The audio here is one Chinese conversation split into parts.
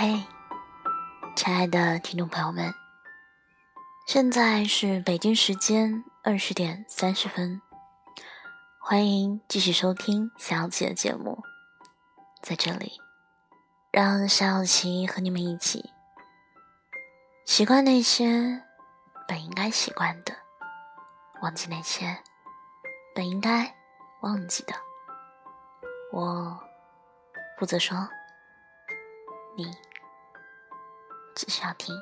嘿，亲爱的听众朋友们，现在是北京时间二十点三十分，欢迎继续收听小琪的节目。在这里，让小琪和你们一起习惯那些本应该习惯的，忘记那些本应该忘记的。我负责说。你只需要听。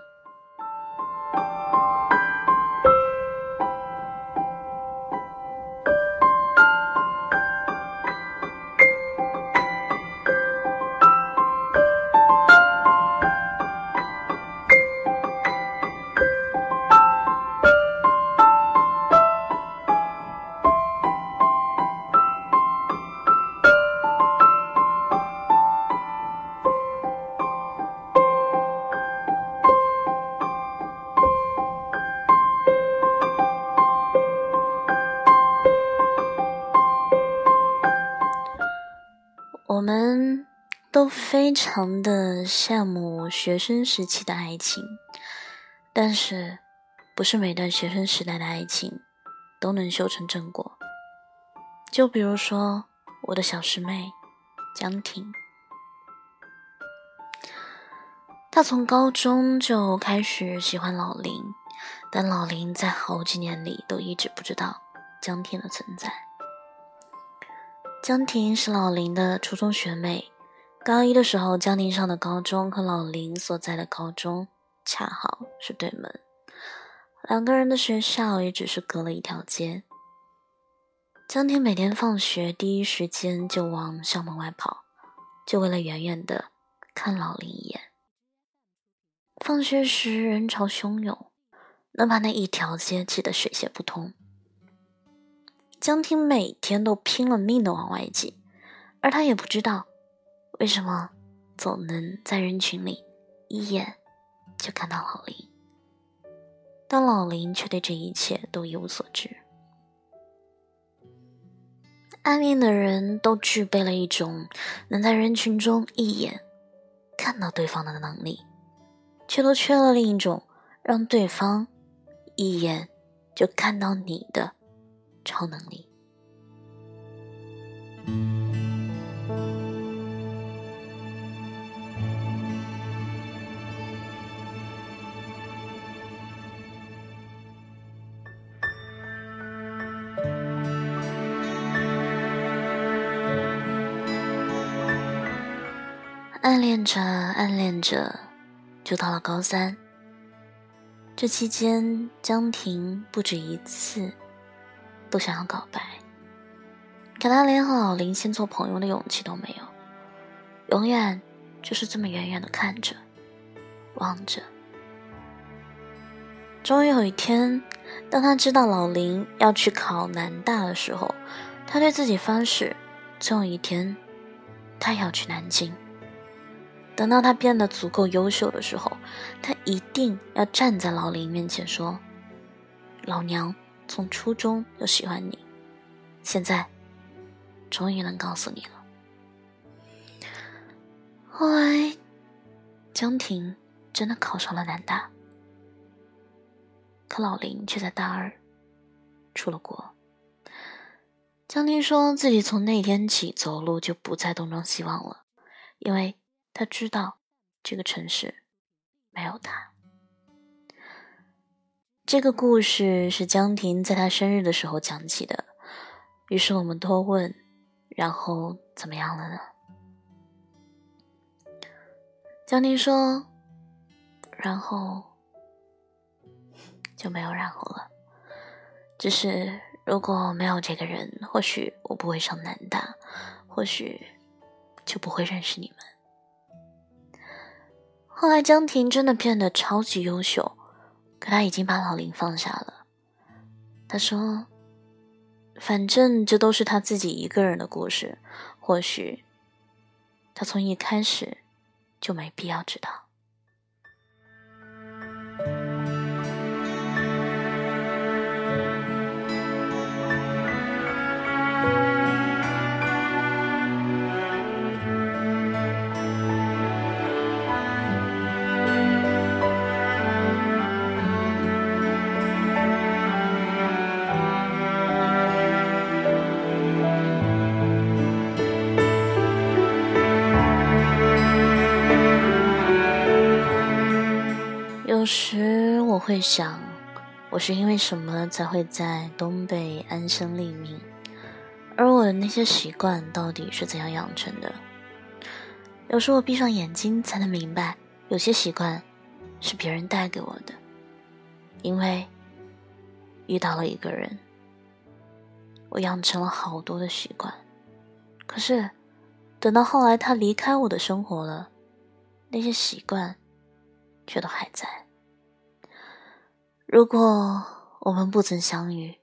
我们都非常的羡慕学生时期的爱情，但是不是每段学生时代的爱情都能修成正果。就比如说我的小师妹江婷，她从高中就开始喜欢老林，但老林在好几年里都一直不知道江婷的存在。江婷是老林的初中学妹，高一的时候，江婷上的高中和老林所在的高中恰好是对门，两个人的学校也只是隔了一条街。江婷每天放学第一时间就往校门外跑，就为了远远的看老林一眼。放学时人潮汹涌，能把那一条街挤得水泄不通。江婷每天都拼了命的往外挤，而她也不知道为什么总能在人群里一眼就看到老林，但老林却对这一切都一无所知。暗恋的人都具备了一种能在人群中一眼看到对方的能力，却都缺了另一种让对方一眼就看到你的。超能力。暗恋着，暗恋着，就到了高三。这期间，江婷不止一次。都想要告白，可他连和老林先做朋友的勇气都没有，永远就是这么远远的看着，望着。终于有一天，当他知道老林要去考南大的时候，他对自己发誓，总有一天，他要去南京。等到他变得足够优秀的时候，他一定要站在老林面前说：“老娘。”从初中就喜欢你，现在终于能告诉你了。后来，江婷真的考上了南大，可老林却在大二出了国。江婷说自己从那天起走路就不再东张西望了，因为他知道这个城市没有他。这个故事是江婷在她生日的时候讲起的，于是我们多问，然后怎么样了呢？江婷说，然后就没有然后了，只是如果没有这个人，或许我不会上南大，或许就不会认识你们。后来江婷真的变得超级优秀。可他已经把老林放下了。他说：“反正这都是他自己一个人的故事，或许他从一开始就没必要知道。”有时我会想，我是因为什么才会在东北安身立命？而我的那些习惯到底是怎样养成的？有时我闭上眼睛才能明白，有些习惯是别人带给我的，因为遇到了一个人，我养成了好多的习惯。可是等到后来他离开我的生活了，那些习惯却都还在。如果我们不曾相遇，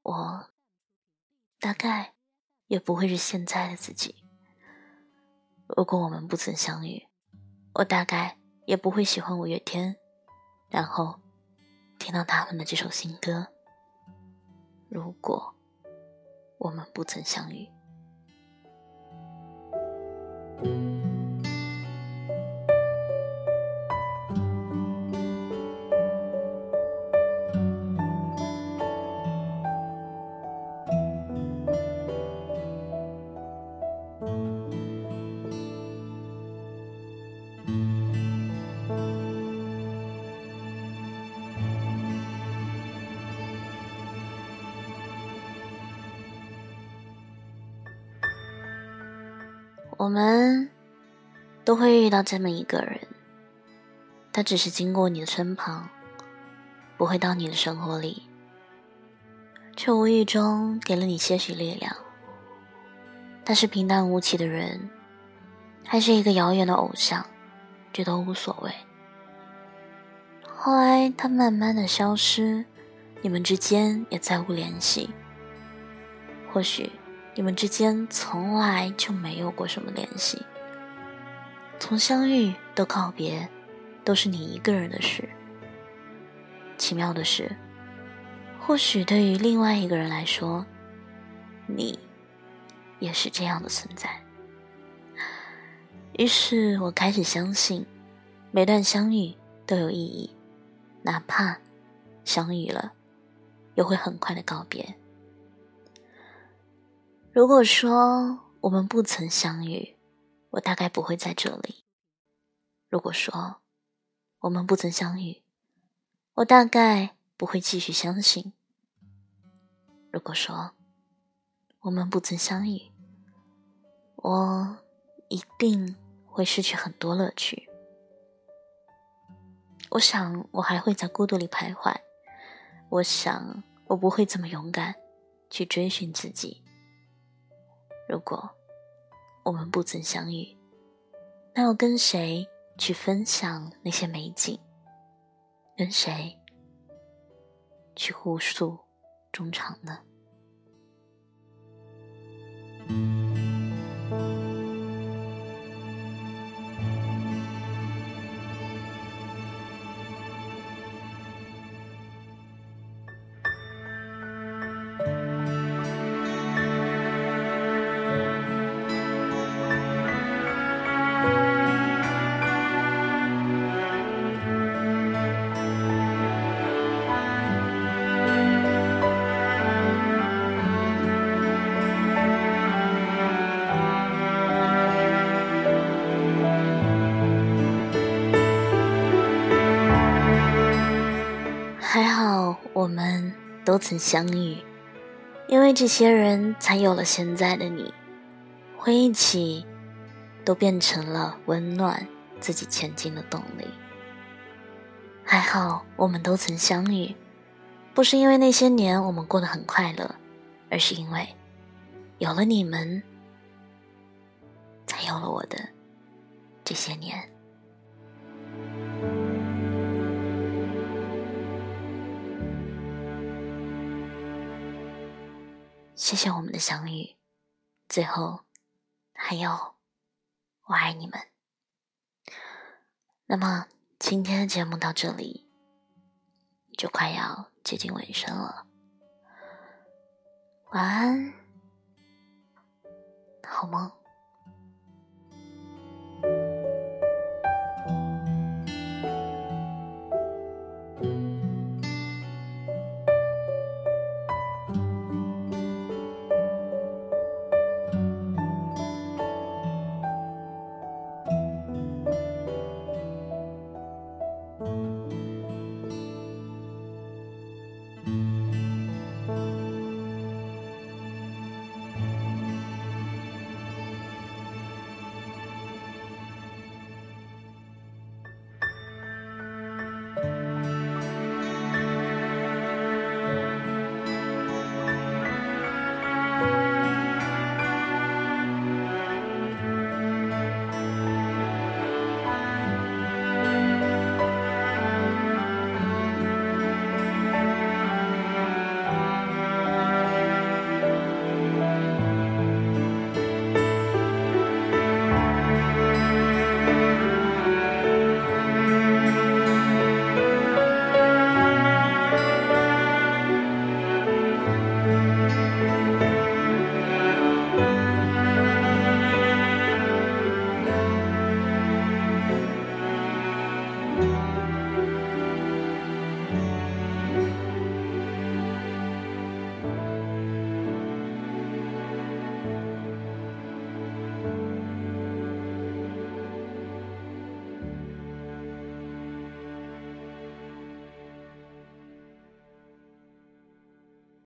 我大概也不会是现在的自己。如果我们不曾相遇，我大概也不会喜欢五月天，然后听到他们的这首新歌。如果我们不曾相遇。我们都会遇到这么一个人，他只是经过你的身旁，不会到你的生活里，却无意中给了你些许力量。他是平淡无奇的人，还是一个遥远的偶像，这都无所谓。后来他慢慢的消失，你们之间也再无联系。或许。你们之间从来就没有过什么联系，从相遇到告别，都是你一个人的事。奇妙的是，或许对于另外一个人来说，你也是这样的存在。于是我开始相信，每段相遇都有意义，哪怕相遇了，又会很快的告别。如果说我们不曾相遇，我大概不会在这里。如果说我们不曾相遇，我大概不会继续相信。如果说我们不曾相遇，我一定会失去很多乐趣。我想我还会在孤独里徘徊。我想我不会这么勇敢去追寻自己。如果我们不曾相遇，那要跟谁去分享那些美景？跟谁去互诉衷肠呢？我们都曾相遇，因为这些人才有了现在的你。回忆起，都变成了温暖自己前进的动力。还好，我们都曾相遇，不是因为那些年我们过得很快乐，而是因为有了你们，才有了我的这些年。谢谢我们的相遇，最后还有我爱你们。那么今天的节目到这里就快要接近尾声了，晚安，好梦。